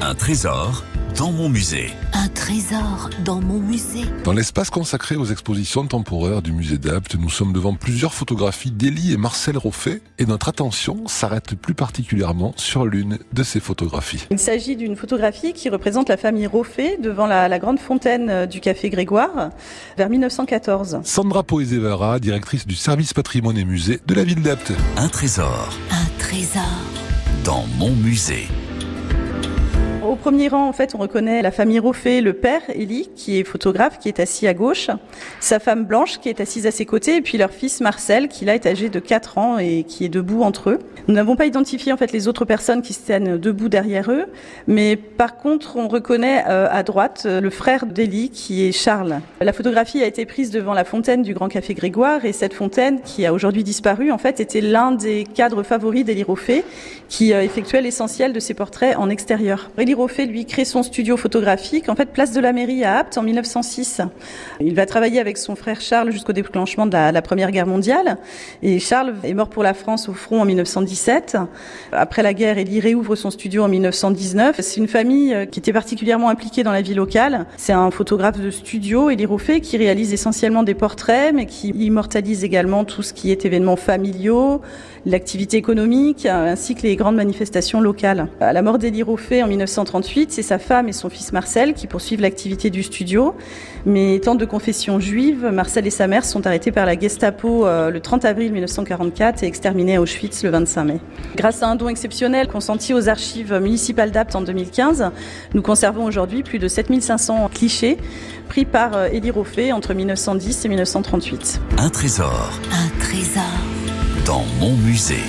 Un trésor dans mon musée. Un trésor dans mon musée. Dans l'espace consacré aux expositions temporaires du musée d'Apt, nous sommes devant plusieurs photographies d'Élie et Marcel Roffet et notre attention s'arrête plus particulièrement sur l'une de ces photographies. Il s'agit d'une photographie qui représente la famille Roffet devant la, la grande fontaine euh, du Café Grégoire vers 1914. Sandra Poezevara, directrice du service patrimoine et musée de la ville d'Apt. Un trésor Un trésor. dans mon musée. Au premier rang, en fait, on reconnaît la famille Roffet, le père, Élie, qui est photographe, qui est assis à gauche, sa femme Blanche, qui est assise à ses côtés, et puis leur fils Marcel, qui là est âgé de 4 ans et qui est debout entre eux. Nous n'avons pas identifié, en fait, les autres personnes qui se tiennent debout derrière eux, mais par contre, on reconnaît euh, à droite euh, le frère d'Élie, qui est Charles. La photographie a été prise devant la fontaine du Grand Café Grégoire, et cette fontaine, qui a aujourd'hui disparu, en fait, était l'un des cadres favoris d'Élie Roffet, qui euh, effectuait l'essentiel de ses portraits en extérieur. Roffet, lui, crée son studio photographique, en fait, place de la mairie à Apt en 1906. Il va travailler avec son frère Charles jusqu'au déclenchement de la, Première Guerre mondiale. Et Charles est mort pour la France au front en 1917. Après la guerre, Élie réouvre son studio en 1919. C'est une famille euh, qui était particulièrement impliquée dans la vie locale. C'est un photographe de studio, Élie Roffet, qui réalise essentiellement des portraits, mais qui immortalise également tout ce qui est événements familiaux, l'activité économique, euh, ainsi que les grandes manifestations locales. À la mort d'Élie Roffet en 1938, c'est sa femme et son fils Marcel qui poursuivent l'activité du studio. Mais étant de confession juive, Marcel et sa mère sont arrêtés par la Gestapo euh, le 30 avril 1944 et exterminés à Auschwitz le 25 mai. Grâce à un don exceptionnel consenti aux archives municipales d'Apt en 2015, nous conservons aujourd'hui plus de 7500 clichés pris par euh, Élie Roffet entre 1910 et 1938. Un trésor Un trésor. dans mon musée.